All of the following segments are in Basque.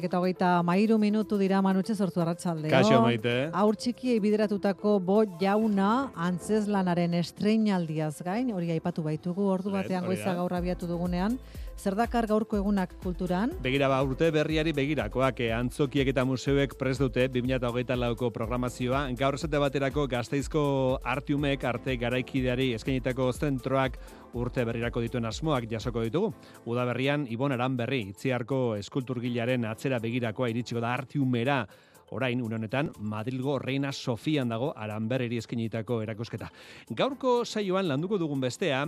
Biak eta hogeita mairu minutu dira manutxe sortu arratsaldeo. Kaixo maite. Aur txikiei bideratutako bo jauna antzeslanaren estreinaldiaz gain, hori aipatu baitugu ordu batean goiza gaur abiatu dugunean. Zer dakar gaurko egunak kulturan? Begira ba, urte berriari begirakoak, eh, antzokiek eta museuek prest dute 2008 lauko programazioa. Gaur esate baterako gazteizko artiumek arte garaikideari eskainitako zentroak urte berrirako dituen asmoak jasoko ditugu. Uda berrian, Ibon Aran berri, itziarko eskulturgilaren atzera begirakoa iritsiko da artiumera, Orain, une honetan, Madrilgo Reina Sofian dago aranberreri eskinitako erakusketa. Gaurko saioan landuko dugun bestea,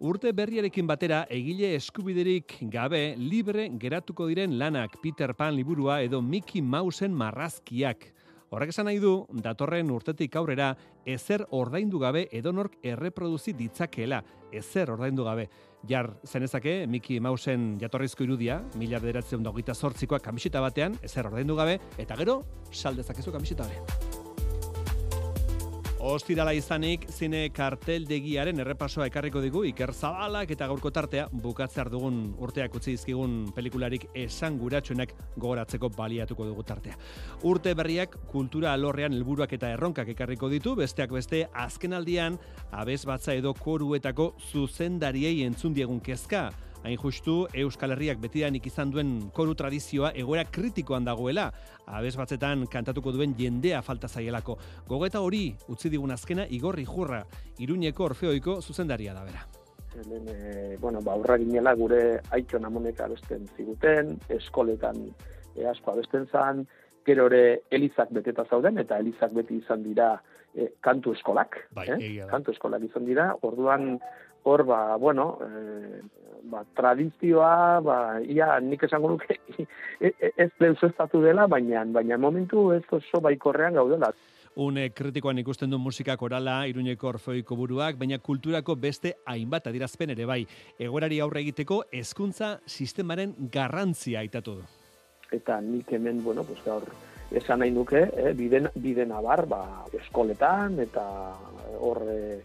urte berriarekin batera egile eskubiderik gabe libre geratuko diren lanak Peter Pan liburua edo Mickey Mouseen marrazkiak. Horrek esan nahi du, datorren urtetik aurrera, ezer ordaindu gabe edonork erreproduzi ditzakeela, ezer ordaindu gabe. Jar zenezake, Mickey Mouseen jatorrizko irudia, mila bederatzen dagoita sortzikoa kamiseta batean, ezer ordaindu gabe, eta gero, saldezakezu kamiseta hori. Ostirala izanik, zine karteldegiaren errepasoa ekarriko digu Iker Zabalak eta gaurko tartea bukatzear dugun urteak utzi dizkigun pelikularik esan guratxoenak gogoratzeko baliatuko dugu tartea. Urte berriak kultura alorrean helburuak eta erronkak ekarriko ditu, besteak beste azkenaldian abez batza edo koruetako zuzendariei entzun diegun kezka. Hain justu, Euskal Herriak betidanik izan duen koru tradizioa egoera kritikoan dagoela, abez batzetan kantatuko duen jendea falta zaielako. Gogeta hori, utzi digun azkena, igorri jurra, iruñeko orfeoiko zuzendaria da bera. Hemen, e, bueno, ba, ginela gure aitxon amonek abesten ziguten, eskoletan e, asko abesten zan, gero ere elizak beteta zauden, eta elizak beti izan dira e, kantu eskolak. Bai, eh? Kantu eskolak izan dira, orduan hor, ba, bueno, e, ba, tradizioa, ba, ia nik esango nuke, e- e- ez deusestatu dela, baina, baina momentu ez oso baikorrean gaudela. Une kritikoan ikusten du musika korala, iruñeko orfeoiko buruak, baina kulturako beste hainbat adirazpen ere bai. Egorari aurre egiteko hezkuntza sistemaren garrantzia aitatu du. eta nik hemen, bueno, pues gaur esan nahi nuke, eh, biden, biden abar, ba, eskoletan, eta hor, eh,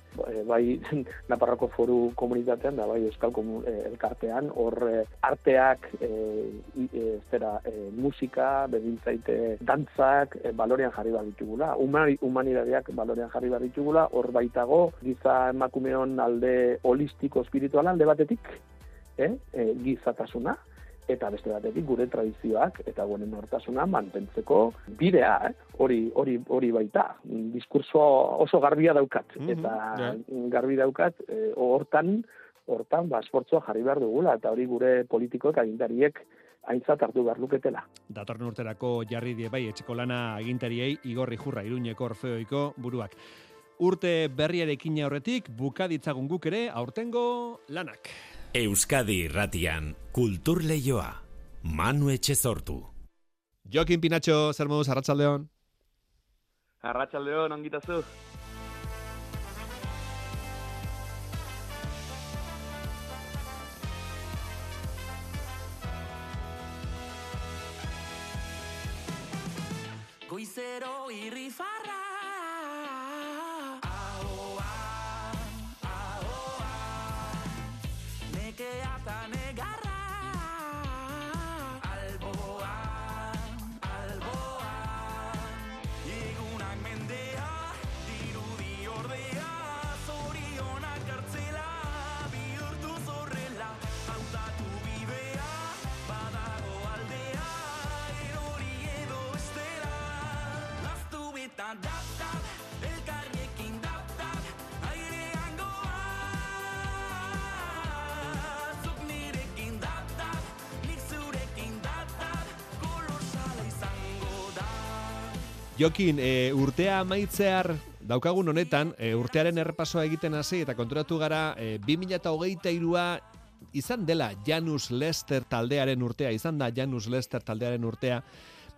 bai, Naparroko foru komunitatean, da bai, Euskal komu, eh, elkartean, hor eh, arteak, eh, i- eh, zera, eh, musika, bedintzaite, dantzak, eh, balorean jarri behar ditugula, Humani, humanidadeak balorean jarri behar ditugula, hor baitago, giza emakumeon alde holistiko espirituala alde batetik, eh, eh, gizatasuna, eta beste batetik gure tradizioak eta gure nortasuna mantentzeko bidea, eh? hori hori hori baita. Diskurso oso garbia daukat Mhm, eta ja. garbi daukat eh, hortan hortan ba esfortzua jarri behar dugula eta hori gure politikoek agintariek aintzat hartu behar luketela. Datorren urterako jarri die bai etxeko lana agintariei igorri jurra iruñeko orfeoiko buruak. Urte berriarekin aurretik bukaditzagun guk ere aurtengo lanak. Euskadi irratian kultur leioa. Manu Etxezortu. Jokin Pinatxo, zer moduz, arratsaldeon. Arratxaldeon, ongitazu. Goizero irrifarra Beta dap dap, elkarriekin dap dap Airean goa, zuk nirekin dap dap Nik zurekin dap kolorsala izango da Jokin, e, urtea amaitzear daukagun honetan, e, urtearen errepasoa egiten hasi eta konturatu gara e, 2023a izan dela Janus Lester taldearen urtea, izan da Janus Lester taldearen urtea,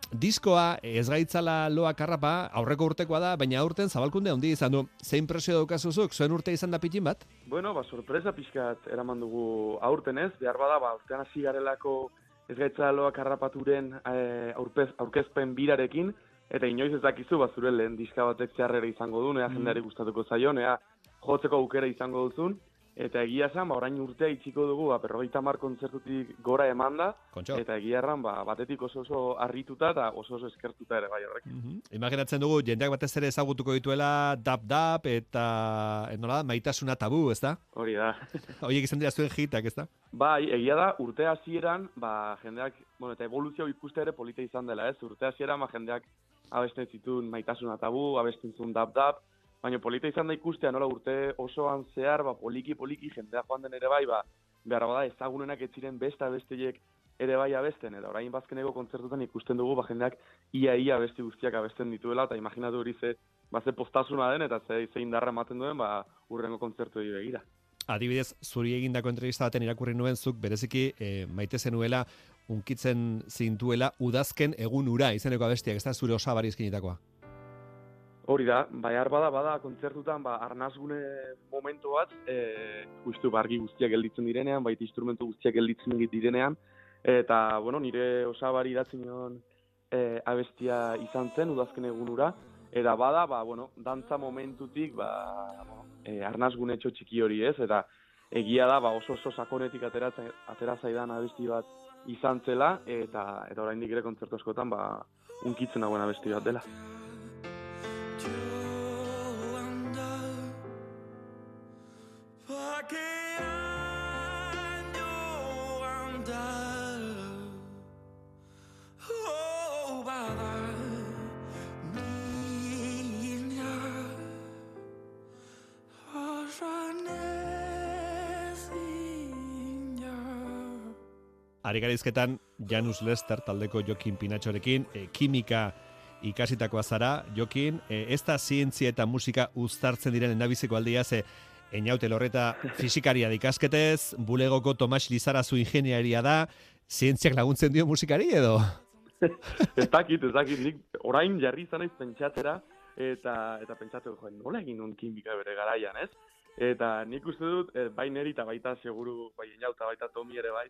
Diskoa ez gaitzala loa karrapa, aurreko urtekoa da, baina aurten zabalkunde handi izan du. Zein presio daukazuzuk, zuen urte izan da pitin bat? Bueno, ba, sorpresa pixkat eraman dugu aurten ez, behar bada, ba, urtean hasi garelako ez gaitza loak harrapaturen e, aurpez, aurkezpen birarekin, eta inoiz ez dakizu, ba, zure lehen diska batek zeharrera izango du, nea jendeari gustatuko zaion, nea jotzeko aukera izango duzun, eta egia esan, ba, orain urtea itxiko dugu, ba, perrogeita mar kontzertutik gora emanda, Kontxo. eta egia erran, ba, batetik oso oso harrituta eta oso oso eskertuta ere bai horrek. Mhm. Imaginatzen dugu, jendeak batez ere ezagutuko dituela dap-dap eta eh, nola da, maitasuna tabu, ez da? Hori da. Horiek izan dira zuen hitak, ez da? Bai, egia da, urte hasieran, ba, jendeak, bueno, eta evoluzio ikuste ere polita izan dela, ez? Urte hasieran, ba, jendeak abesten zituen maitasuna tabu, abesten zuen dap-dap, baina polita izan da ikustea, nola urte osoan zehar, ba, poliki-poliki jendea joan den ere bai, ba, behar bada ezagunenak ez ziren beste abesteiek ere bai abesten, eta orain bazkeneko kontzertutan ikusten dugu, ba, jendeak ia-ia abesti guztiak abesten dituela, eta imaginatu hori ze, ba, ze postasuna den, eta ze, ze indarra ematen duen, ba, urrengo kontzertu begira. Adibidez, zuri egindako entrevista baten irakurri nuen zuk bereziki e, maite zenuela unkitzen zintuela udazken egun ura izeneko abestiak, ez da zure osabari eskinitakoa. Hori da, bai bada bada kontzertutan ba arnasgune momentu bat, e, justu bargi guztiak gelditzen direnean, baita instrumentu guztiak gelditzen direnean eta bueno, nire osabari idatzen nion e, abestia izan zen udazken egunura eta bada ba bueno, dantza momentutik ba bueno, e, arnasgunetxo txiki hori ez eta egia da ba oso oso sakonetik ateratzen atera zaidan abesti bat izan zela eta eta oraindik ere kontzertu askotan ba unkitzen dagoen abesti bat dela. Ari garizketan, Janus Lester taldeko Jokin Pinatxorekin, e, kimika ikasitakoa zara, Jokin, e, ez da zientzia eta musika uztartzen diren endabiziko aldia, ze Einaute lorreta fizikaria da ikasketez, bulegoko Tomas Lizarazu ingeniaria da, zientziak laguntzen dio musikari edo? ez dakit, ez dakit, nik orain jarri izan naiz pentsatzera, eta eta pentsatu jo, nola egin nun kimika bere garaian, ez? Eta nik uste dut, eh, bai neri eta baita seguru, bai inauta baita Tomi ere bai,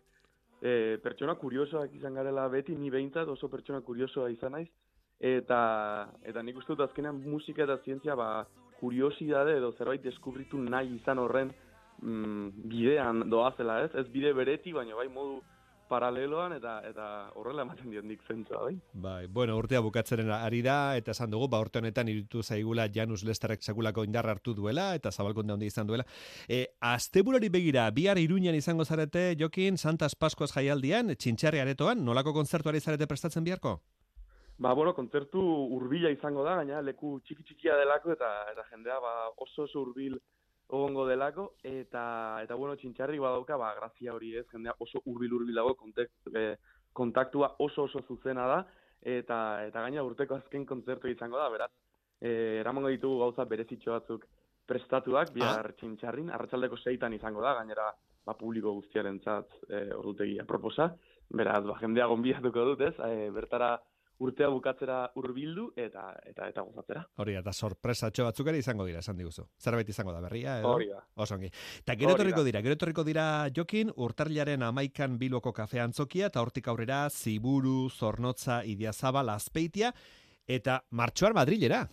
eh, pertsona kuriosoak izan garela beti, ni behintzat oso pertsona kuriosoa izan naiz, eta eta nik uste dut azkenean musika eta zientzia ba kuriosidade edo zerbait deskubritu nahi izan horren mm, bidean doazela, ez? Ez bide bereti, baina bai modu paraleloan eta eta horrela ematen diot nik zentzua, bai? Bai, bueno, urtea bukatzeren ari da, eta esan dugu, ba, urte honetan irutu zaigula Janus Lesterrek sekulako indarra hartu duela, eta zabalkonde handi izan duela. E, asteburari begira, bihar iruñan izango zarete, Jokin, Santas Pascuas jaialdian, txintxarri aretoan, nolako kontzertuari zarete prestatzen biharko? Ba, bueno, kontzertu hurbila izango da, gaina leku txiki txikia delako eta eta jendea ba, oso oso hurbil egongo delako eta eta bueno, txintxarri badauka ba grazia hori ez, jendea oso hurbil hurbil dago e, kontaktua oso oso zuzena da eta eta gaina urteko azken kontzertu izango da, beraz. E, eramango ditugu gauza berezitxo batzuk prestatuak bihar txintxarrin, arratsaldeko seitan izango da, gainera ba, publiko guztiarentzat e, ordutegia proposa. Beraz, ba, jendea gonbidatuko dut, ez? E, bertara urtea bukatzera hurbildu eta eta eta gozatzera. Hori, eta sorpresatxo batzuk ere izango dira, esan diguzu. Zerbait izango da berria, edo? Hori da. Oso ongi. Eta gero etorriko dira, gero etorriko dira Jokin, urtarrilaren amaikan biloko kafe antzokia, eta hortik aurrera Ziburu, Zornotza, Idiazabal, Azpeitia, eta Martxoar Madrilera.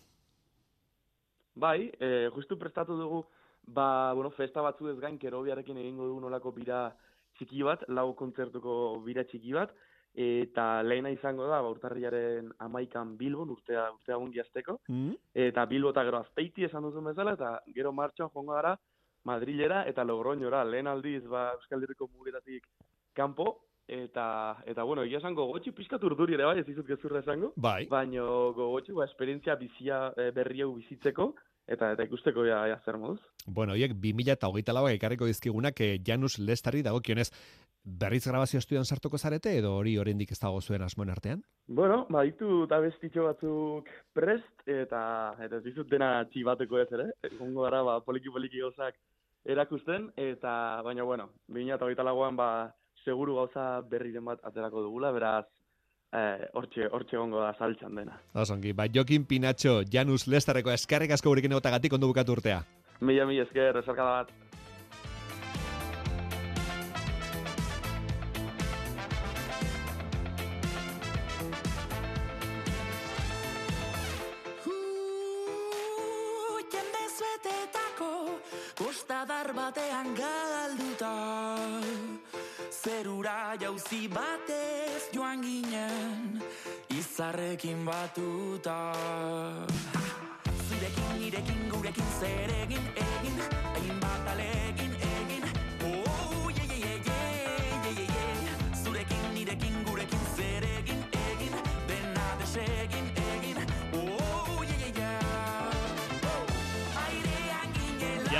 Bai, e, justu prestatu dugu, ba, bueno, festa batzu ez gain, kerobiarekin egingo dugu nolako bira txiki bat, lau kontzertuko bira txiki bat, eta lehena izango da, ba, urtarriaren amaikan Bilbon, urtea, urtea gundi azteko, Mm? eta Bilbo eta gero azpeiti esan duzun bezala, eta gero martxoan joango gara Madrilera eta Logroñora, lehen aldiz, ba, Euskal Herriko mugetatik kanpo, eta, eta bueno, egia esan gogotxi pixkat urduri ere bai, ez dizut gezurra esango, Bai. baino gogotxi, ba, esperientzia bizia e, berri hau bizitzeko, eta eta ikusteko ja, ja zer moduz. Bueno, 2008 lauak ekarriko dizkigunak eh, Janus Lestari dagokionez berriz grabazio estudian sartuko zarete edo hori oraindik ez dago zuen asmoen artean? Bueno, ba, ditu eta bestitxo batzuk prest, eta eta ez dizut dena txibateko ez ere, egongo gara, ba, poliki-poliki gauzak erakusten, eta baina bueno, 2008 lauan ba, seguru gauza berriren bat aterako dugula, beraz, eh, hortxe, hortxe gongo da saltxan dena. Osongi, ba, Jokin Pinatxo, Janus Lestarreko eskarrik asko gurekin egotagatik ondo bukatu urtea. Mila, mila esker, esarkada bat. Batean galduta. Zerura jauzi batez joan ginen Izarrekin batuta. Zurekin, nirekin, gurekin zer egin, egin Hainbat alegin,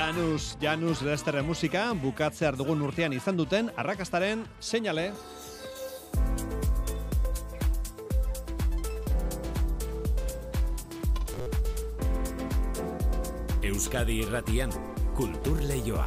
Janus, Janus Lestarren musika, bukatzear dugun urtean izan duten, arrakastaren seinale. Euskadi irratian, kultur leioa.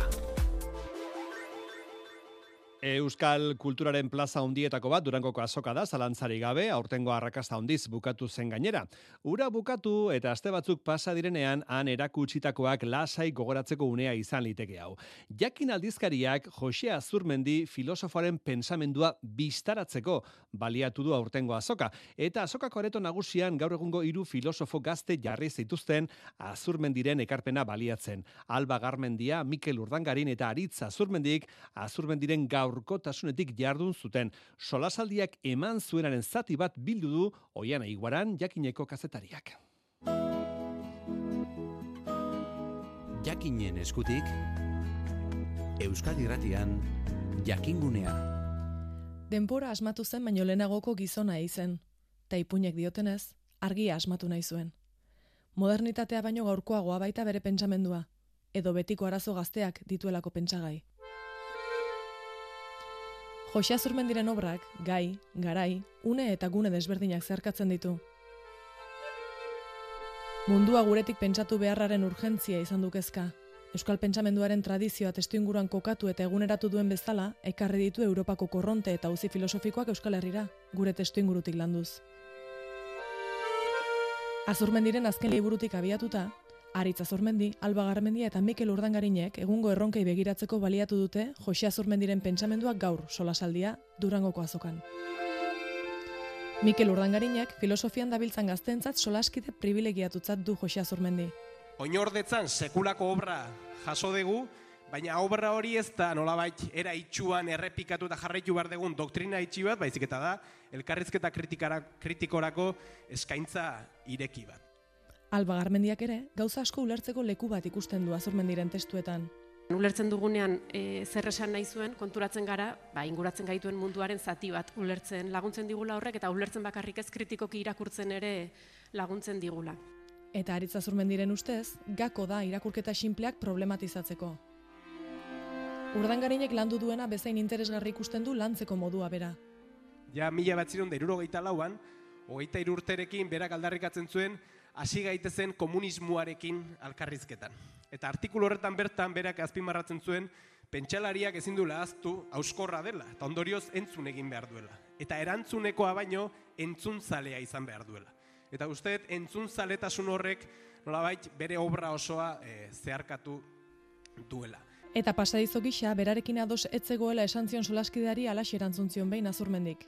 Euskal kulturaren plaza hundietako bat Durangoko azoka da, zalantzari gabe, aurtengo arrakasta handiz bukatu zen gainera. Ura bukatu eta aste batzuk pasa direnean han erakutsitakoak lasai gogoratzeko unea izan liteke hau. Jakin aldizkariak Jose Azurmendi filosofoaren pensamendua biztaratzeko baliatu du aurtengo azoka. Eta azokako areto nagusian gaur egungo hiru filosofo gazte jarri zituzten Azurmendiren ekarpena baliatzen. Alba Garmendia, Mikel Urdangarin eta Aritza Azurmendik Azurmendiren gaurkotasunetik jardun zuten. Solasaldiak eman zuenaren zati bat bildu du Oiana Iguaran jakineko kazetariak. Jakinen eskutik, Euskadi irratian, jakingunea. Denbora asmatu zen baino lehenagoko gizona izen, eta ipuinek diotenez, argia asmatu nahi zuen. Modernitatea baino gaurkoagoa baita bere pentsamendua, edo betiko arazo gazteak dituelako pentsagai. Jose Azurmendiren obrak, gai, garai, une eta gune desberdinak zeharkatzen ditu. Mundua guretik pentsatu beharraren urgentzia izan dukezka. Euskal pentsamenduaren tradizioa testuinguruan kokatu eta eguneratu duen bezala, ekarri ditu Europako korronte eta uzi filosofikoak Euskal Herrira, gure testuingurutik landuz. Azurmendiren azken liburutik abiatuta, Aritz Azurmendi, Alba Garmendia eta Mikel Urdangarinek egungo erronkei begiratzeko baliatu dute Jose Azurmendiren pentsamenduak gaur solasaldia Durangoko azokan. Mikel Urdangarinek filosofian dabiltzan gaztentzat solaskide privilegiatutzat du Jose Azurmendi. Oinordetzan sekulako obra jaso dugu, baina obra hori ez da nolabait era itxuan errepikatu eta jarraitu behar dugun doktrina itxi bat, baizik eta da elkarrizketa kritikorako eskaintza ireki bat. Alba Garmendiak ere, gauza asko ulertzeko leku bat ikusten du Azurmendiren testuetan. Ulertzen dugunean e, zer esan nahi zuen, konturatzen gara, ba, inguratzen gaituen munduaren zati bat ulertzen laguntzen digula horrek, eta ulertzen bakarrik ez kritikoki irakurtzen ere laguntzen digula. Eta Aritz Azurmendiren ustez, gako da irakurketa sinpleak problematizatzeko. Urdangarinek landu duena bezain interesgarri ikusten du lantzeko modua bera. Ja, mila batziron da irurogeita lauan, hogeita irurterekin berak aldarrikatzen zuen, hasi gaitezen komunismoarekin alkarrizketan. Eta artikulu horretan bertan berak azpimarratzen zuen, pentsalariak ezin du ahaztu auskorra dela, eta ondorioz entzun egin behar duela. Eta erantzunekoa baino entzuntzalea izan behar duela. Eta uste dut entzuntzaletasun horrek nolabait bere obra osoa eh, zeharkatu duela. Eta pasadizo gisa, berarekin ados etzegoela esan zion solaskideari alaxe erantzun zion behin azurmendik.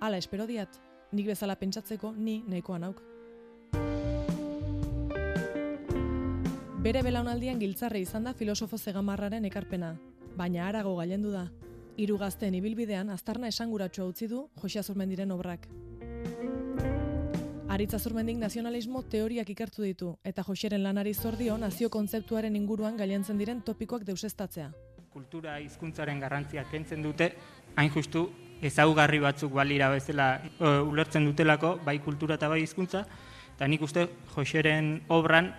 Hala espero diat, nik bezala pentsatzeko ni nahikoa nauk. Bere belaunaldian giltzarre izan da filosofo zegamarraren ekarpena, baina arago gailendu da. Hiru gazteen ibilbidean aztarna esanguratsua utzi du Jose Azurmendiren obrak. Aritz Azurmendik nazionalismo teoriak ikertu ditu eta Joseren lanari zordio nazio kontzeptuaren inguruan gailentzen diren topikoak deusestatzea. kultura hizkuntzaren garrantzia kentzen dute, hain justu ezaugarri batzuk balira bezala e, ulertzen dutelako, bai kultura eta bai hizkuntza, eta nik uste Joseren obran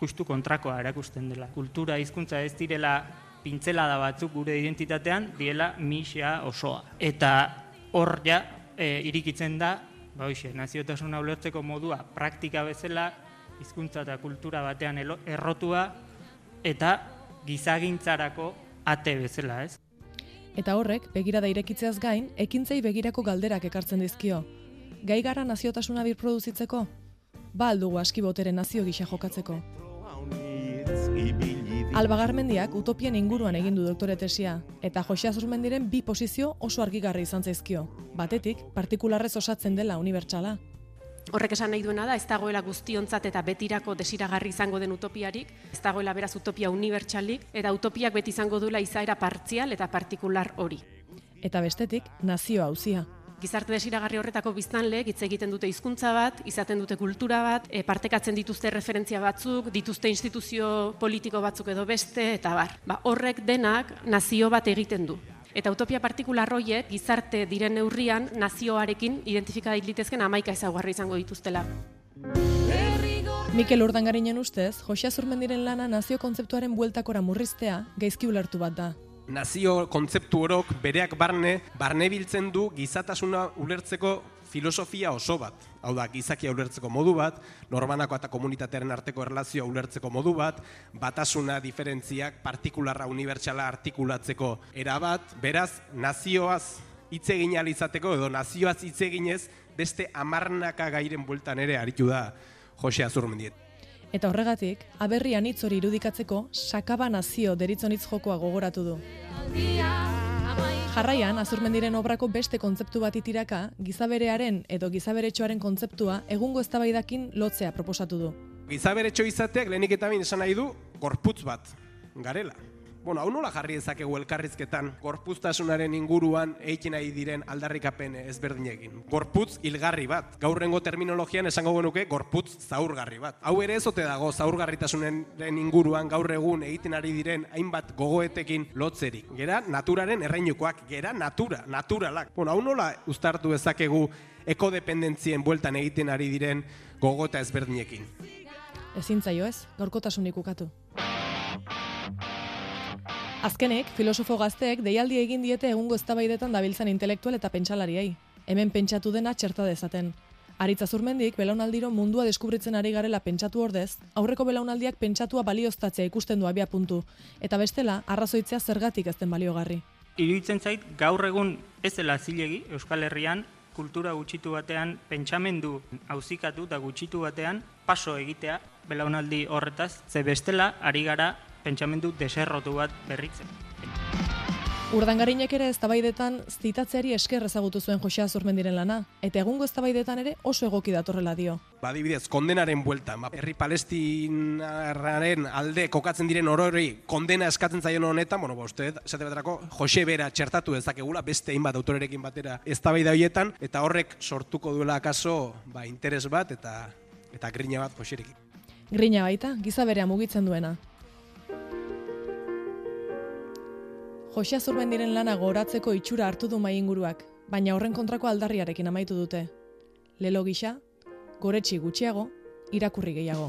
justu kontrakoa erakusten dela. Kultura hizkuntza ez direla pintzelada batzuk gure identitatean, diela misia osoa. Eta hor ja e, irikitzen da, ba hoxe, naziotasuna ulertzeko modua praktika bezala hizkuntza eta kultura batean errotua eta gizagintzarako ate bezala, ez? Eta horrek, begirada irekitzeaz gain, ekintzei begirako galderak ekartzen dizkio. Gai gara naziotasuna birproduzitzeko? Ba aldugu aski botere nazio gisa jokatzeko. Alba Garmendiak utopien inguruan egin du doktore tesia, eta Josia Zurmendiren bi posizio oso argigarri izan zaizkio. Batetik, partikularrez osatzen dela unibertsala. Horrek esan nahi duena da, ez dagoela guztiontzat eta betirako desiragarri izango den utopiarik, ez dagoela beraz utopia unibertsalik, eta utopiak beti izango duela izaera partzial eta partikular hori. Eta bestetik, nazio hauzia. Gizarte desiragarri horretako biztanleek hitz egiten dute hizkuntza bat, izaten dute kultura bat, e, partekatzen dituzte referentzia batzuk, dituzte instituzio politiko batzuk edo beste, eta bar. Ba, horrek denak nazio bat egiten du. Eta utopia partikular horiek gizarte diren neurrian nazioarekin identifika daitezken amaika ezaugarri izango dituztela. Mikel Urdangarinen ustez, Josia Zurmendiren lana nazio kontzeptuaren bueltakora murriztea gaizki ulertu bat da. Nazio kontzeptu orok bereak barne, barne biltzen du gizatasuna ulertzeko filosofia oso bat. Hau da, gizakia ulertzeko modu bat, normanako eta komunitatearen arteko erlazioa ulertzeko modu bat, batasuna, diferentziak, partikularra, unibertsala artikulatzeko erabat, beraz, nazioaz hitz egin ahal izateko edo nazioaz hitz eginez beste amarnaka gairen bueltan ere aritu da Jose Azurmendiet. Eta horregatik, aberrian hitz hori irudikatzeko sakaba nazio deritzonitz jokoa gogoratu du. Jarraian, azurmendiren obrako beste kontzeptu bat itiraka, gizaberearen edo gizaberetxoaren kontzeptua egungo eztabaidakin lotzea proposatu du. Gizaberetxo izateak lehenik eta bain esan nahi du gorputz bat, garela. Bueno, hau nola jarri ezakegu elkarrizketan gorpuztasunaren inguruan egiten nahi diren aldarrikapen ezberdinekin. Gorputz hilgarri bat. Gaurrengo terminologian esango genuke gorputz zaurgarri bat. Hau ere ezote dago zaurgarritasunen inguruan gaur egun egiten ari diren hainbat gogoetekin lotzerik. Gera naturaren erreinukoak, gera natura, naturalak. Bueno, hau nola uztartu ezakegu ekodependentzien bueltan egiten ari diren gogota ezberdinekin. Ezin zaio ez, gorkotasunik ukatu. Azkenik, filosofo gazteek deialdi egin diete egungo eztabaidetan dabiltzan intelektual eta pentsalariei. Hemen pentsatu dena txerta dezaten. Aritza zurmendik, belaunaldiro mundua deskubritzen ari garela pentsatu ordez, aurreko belaunaldiak pentsatua balioztatzea ikusten du abia puntu, eta bestela, arrazoitzea zergatik ezten baliogarri. Iruditzen zait, gaur egun ez dela zilegi Euskal Herrian, kultura gutxitu batean, pentsamendu hauzikatu eta gutxitu batean, paso egitea belaunaldi horretaz, ze bestela ari gara pentsamendu deserrotu bat berritzen. Urdangarinek ere eztabaidetan zitatzeari esker ezagutu zuen Josea Zurmendiren lana, eta egungo eztabaidetan ere oso egoki datorrela dio. Badibidez, kondenaren buelta, ba, herri palestinaren alde kokatzen diren orori kondena eskatzen zaion honetan, bueno, ba, uste, esate baterako, Jose Bera txertatu dezakegula, beste hainbat autorerekin batera eztabaida hoietan, eta horrek sortuko duela akaso ba, interes bat eta eta grina bat Joserekin. Grina baita, giza berea mugitzen duena. Josia Zurmendiren lana goratzeko itxura hartu du mai inguruak, baina horren kontrako aldarriarekin amaitu dute. Lelo gisa, goretsi gutxiago, irakurri gehiago.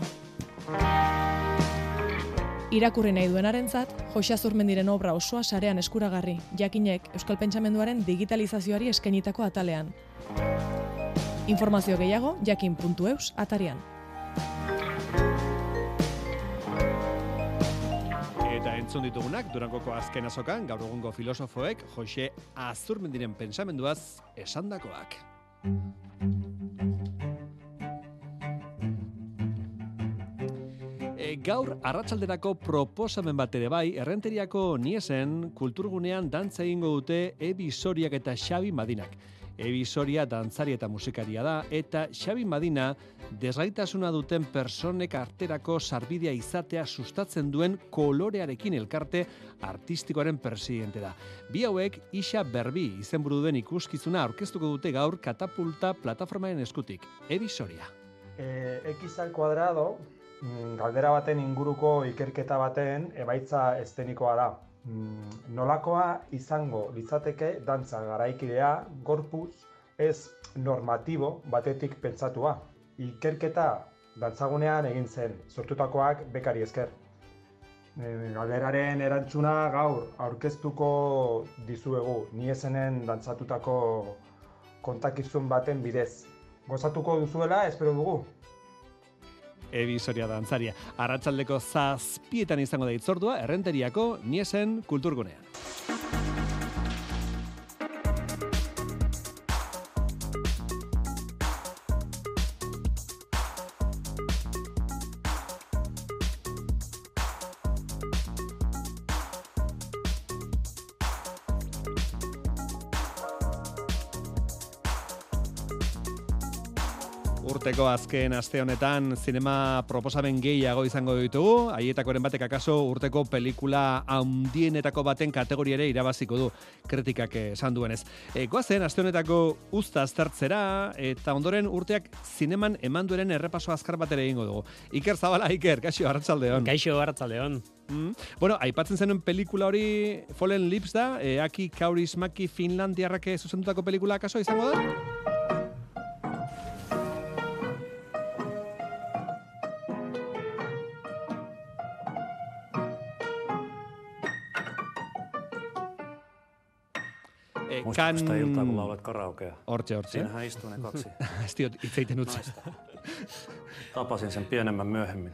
Irakurri nahi duenarentzat, Josia Zurmendiren obra osoa sarean eskuragarri, jakinek Euskal Pentsamenduaren digitalizazioari eskainitako atalean. Informazio gehiago, jakin.eus atarian. Entzun ditugunak, Durangoko azken azokan, gaur egungo filosofoek, Jose Azurmendiren pensamenduaz esandakoak. E, gaur arratsalderako proposamen bat ere bai, errenteriako niesen kulturgunean dantza egingo dute Ebi Soriak eta Xabi Madinak. Ebi Soria dantzari eta musikaria da, eta Xabi Madina desgaitasuna duten personek arterako sarbidea izatea sustatzen duen kolorearekin elkarte artistikoaren presidente da. Bi hauek Isa Berbi izenburu duen ikuskizuna aurkeztuko dute gaur katapulta plataformaren eskutik. Ebi Soria. Eh, X al cuadrado, mm, galdera baten inguruko ikerketa baten ebaitza estenikoa da. Mm, nolakoa izango litzateke dantza garaikidea gorpuz ez normatibo batetik pentsatua. Ikerketa dantzagunean egin zen, sortutakoak bekari esker. E, galderaren erantzuna gaur aurkeztuko dizuegu, ni esenen dantzatutako kontakizun baten bidez. Gozatuko duzuela, espero dugu. Ebisoria dantzaria. Arratsaldeko zazpietan izango da itzordua, errenteriako niesen kulturgunean. Urteko azken aste honetan zinema proposamen gehiago izango ditugu, haietakoren batek akaso urteko pelikula handienetako baten kategoriare irabaziko du kritikak esan duenez. E, goazen, aste honetako usta aztertzera eta ondoren urteak zineman eman dueren errepaso azkar bat ere egingo dugu. Iker Zabala, Iker, kaixo, arratsaldeon. Kaixo, arratsaldeon. Mm. Bueno, aipatzen zenuen pelikula hori Fallen Lips da, e, Aki Kaurismaki Finlandiarrake zuzendutako pelikula akaso izango da? Eh, Muista kan... sitä iltaa, kun laulat karaokea. Hortxe, hortxe. Siinähän istuu ne kaksi. Esti itseiten utzi. Tapasin sen pienemmän myöhemmin.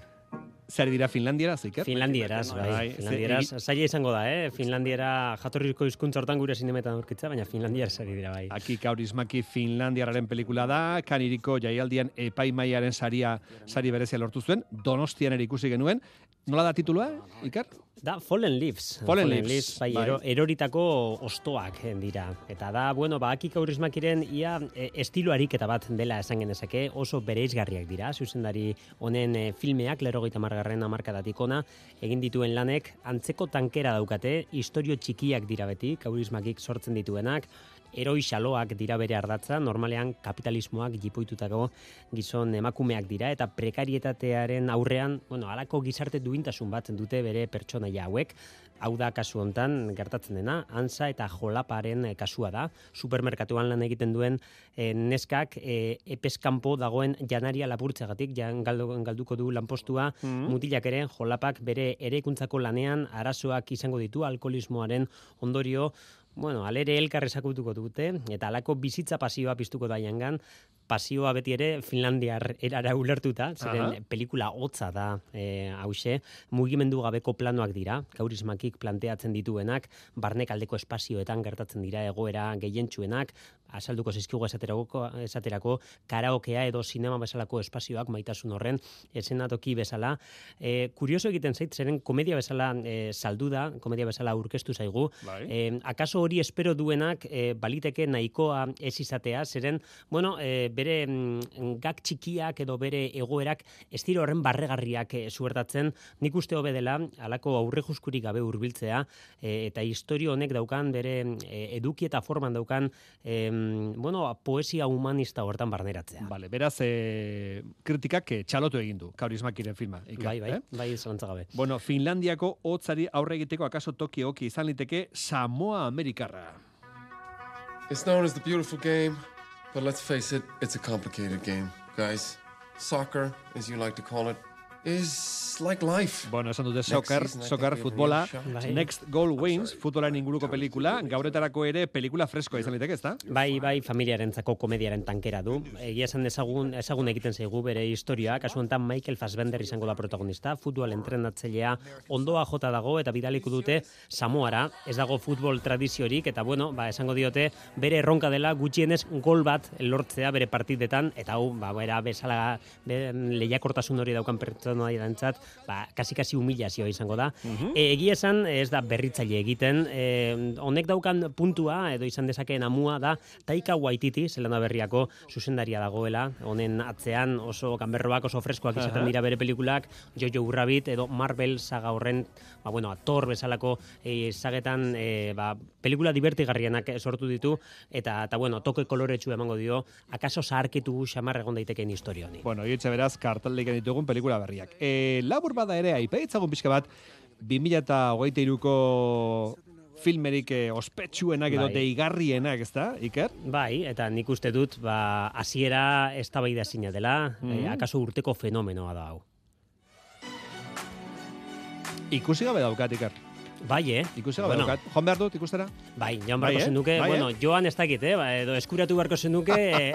Zer dira Finlandieraz, Iker? Finlandieraz, bai. Finlandieraz, zaila izango da, eh? Finlandiera jatorrizko hizkuntza hortan gure zinemetan aurkitza, baina Finlandieraz ari dira, bai. Aki Kaurismaki Finlandiararen pelikula da, kaniriko jaialdian epaimaiaren saria sari berezia lortu zuen, donostian ere ikusi genuen. Nola da titulua, Iker? Da, Fallen Leaves. Fallen Leaves, bai, bai. ero- eroritako ostoak eh, dira. Eta da, bueno, ba, Aki Kaurismakiren ia e, estilo ariketa bat dela esan genezake, oso bereizgarriak dira, zuzendari honen e, filmeak, lerogeita margarren amarkadatik ona, egin dituen lanek, antzeko tankera daukate, historio txikiak dira beti, Kaurismakik sortzen dituenak, eroi xaloak dira bere ardatza, normalean kapitalismoak jipoitutako gizon emakumeak dira, eta prekarietatearen aurrean, bueno, alako gizarte duintasun bat dute bere pertsonaia hauek, hau da kasu hontan gertatzen dena, ansa eta jolaparen eh, kasua da, supermerkatuan lan egiten duen eh, neskak eh, epeskanpo dagoen janaria lapurtzegatik, jan galdu, galduko du lanpostua, Mhm. mutilak ere jolapak bere erekuntzako lanean arazoak izango ditu alkoholismoaren ondorio, Bueno, alere elkar esakutuko dute, eta alako bizitza pasioa piztuko da jangan, pasioa beti ere Finlandiar erara ulertuta, zeren Aha. pelikula hotza da e, hause, mugimendu gabeko planoak dira, kaurismakik planteatzen dituenak, barnek aldeko espazioetan gertatzen dira egoera gehientsuenak, asalduko zizkigu esaterako, esaterako karaokea edo sinema bezalako espazioak maitasun horren esenatoki bezala. E, kurioso egiten zait, zeren komedia bezala e, saldu da, komedia bezala aurkeztu zaigu, Bai. E, akaso hori espero duenak e, baliteke nahikoa ez izatea, zeren, bueno, e, bere mm, gak txikiak edo bere egoerak ez dira horren barregarriak e, zuertatzen, nik uste hobe dela, alako aurre juskurik gabe hurbiltzea e, eta historio honek daukan bere e, eduki eta forman daukan e, bueno, poesia humanista hortan barneratzea. Vale, beraz, e, kritikak eh, txalotu egin du, Kaurismakiren filma. Iker, Bai, bai, eh? bai, gabe. Bueno, Finlandiako hotzari aurre egiteko akaso toki egoki izan liteke Samoa Amerikarra. It's known as the beautiful game, but let's face it, it's a complicated game, guys. Soccer, as you like to call it, is like life. Bueno, esan dute soccer, soccer futbola. Bai. Next Goal Wins, futbolaren inguruko pelikula, gauretarako ere pelikula freskoa izan liteke, ezta? Bai, bai, familiarentzako komediaren tankera du. Egia esan dezagun, ezagun egiten zaigu bere historia, kasu honetan Michael Fassbender izango da protagonista, futbol entrenatzailea ondoa jota dago eta bidaliko dute Samoara, ez dago futbol tradiziorik eta bueno, ba, esango diote bere erronka dela gutxienez gol bat lortzea bere partidetan eta hau ba bera bezala be, lehiakortasun hori daukan pertsonaiarentzat, ba kasi-kasi humilazioa izango da. E, egia esan ez da berritzaile egiten, e, honek daukan puntua edo izan dezakeen amua da Taika Waititi, Zelanda berriako zuzendaria dagoela, honen atzean oso kanberroak oso freskoak izaten Aha. dira bere pelikulak, Jojo Rabbit edo Marvel saga horren, ba bueno, Thor bezalako e, sagetan e, ba, pelikula divertigarrienak sortu ditu eta eta bueno, toke koloretsu emango dio, akaso zaharkitu xamar egon daitekeen historia honi. Bueno, hitze beraz, kartaldik ditugun pelikula berriak. E, labur bada ere, aipaitzagun pixka bat, 2023ko filmerik eh, ospetsuenak edo Bai. deigarrienak, ezta, Iker? Bai, eta nik uste dut, ba, hasiera eztabaida zina dela, Mhm. eh, akaso urteko fenomenoa da hau. Ikusi gabe daukat, Iker. Bai, eh? Gabe Bueno. daukat. Joan behar dut ikustera? Bai, joan Bai, beharko eh? zenuke, Bai, bueno, eh? joan ez dakit, eh? Ba, edo eskuratu beharko zenuke eh,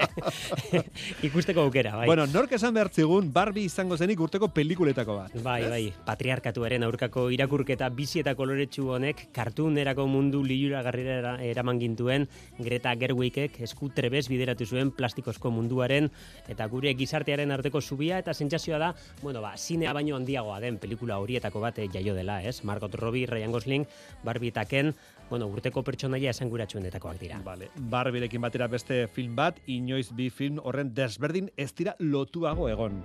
ikusteko aukera, bai. Bueno, nork esan behar zigun Barbie izango zenik urteko pelikuletako bat. Bai, bai, patriarkatuaren aurkako irakurketa bizi eta koloretsu honek kartunerako mundu liuragarrira eraman gintuen Greta Gerwigek esku trebez bideratu zuen plastikozko munduaren eta gure gizartearen arteko zubia eta sentsazioa da, bueno, ba, zinea baino handiagoa den pelikula horietako bat eh, jaio dela, ez? Margot Robbie, Ryan Gosling, Barbie eta Ken, bueno, urteko pertsonaia esanguratsuenetakoak dira. Vale. Barbirekin batera beste film bat, inoiz bi film horren desberdin ez dira lotuago egon.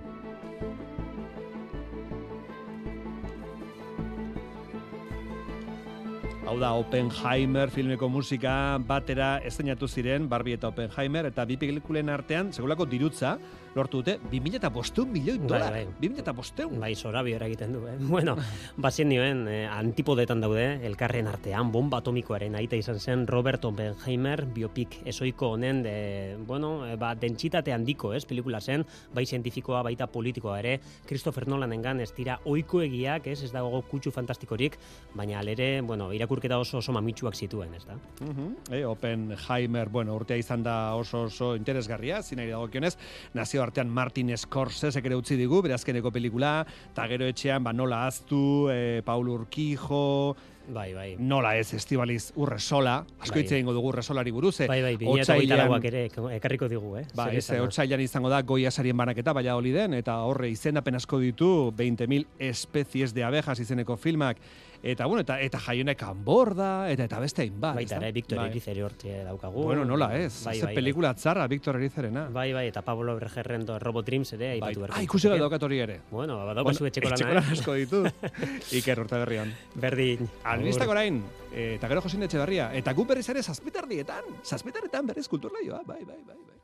Hau da, Oppenheimer filmeko musika batera estrenatu ziren Barbie eta Oppenheimer, eta bi pelikulen artean, segulako dirutza, lortu dute, 2005 milioi dolar. Bai, 2005. Bai, zorabiora egiten du, eh? Bueno, bazien nioen, eh, antipodetan daude, elkarren artean, bomba atomikoaren aita izan zen Robert Oppenheimer, biopik esoiko honen, de, bueno, eh, ba, dentsitate handiko, ez, pelikula zen, bai zientifikoa, baita politikoa ere, Christopher Nolanengan ez dira oiko egiak, ez, ez dago kutsu fantastikorik, baina alere, bueno, irakurketa oso oso mamitsuak zituen, ez da? Mhm. Eh, Oppenheimer, bueno, urtea izan da oso oso interesgarria, zinari dagokionez, nazio artean Martin Scorsese ere utzi digu, bere azkeneko pelikula, eta gero etxean, ba, nola aztu, eh, Paul Urquijo, Bai, bai. Nola ez, Estibaliz Urresola, asko Bai. hitz egingo dugu Urresolari buruz, eh, Bai, bai, 2008 ere ekarriko digu, eh? Ba, ez, otsailan izango da goia sarien banaketa, baina holi den, eta horre izendapen asko ditu, 20.000 espezies de abejas izeneko filmak, eta bueno, eta, eta jaionek anborda, eta eta beste hainbat. Baita ere, Victor Bai. Erizer hortxe daukagu. Bueno, nola ez, Bai, ze bai, pelikula tzarra Victor Erizerena. Bai, bai, eta Pablo Bregerren do Robot Dreams ere aipatu beharko. Ah, ikusi bat litzateke. daukat hori ere. Bueno, ba, daukazu etxeko lana, Etxeko eh? asko ditu. Iker urte berrian. Berdin. Albistak orain, eta gero Josin Etxeberria. Eta gu berriz ere zazpitardietan, zazpitardietan berriz kulturlaioa, bai, bai, bai. bai.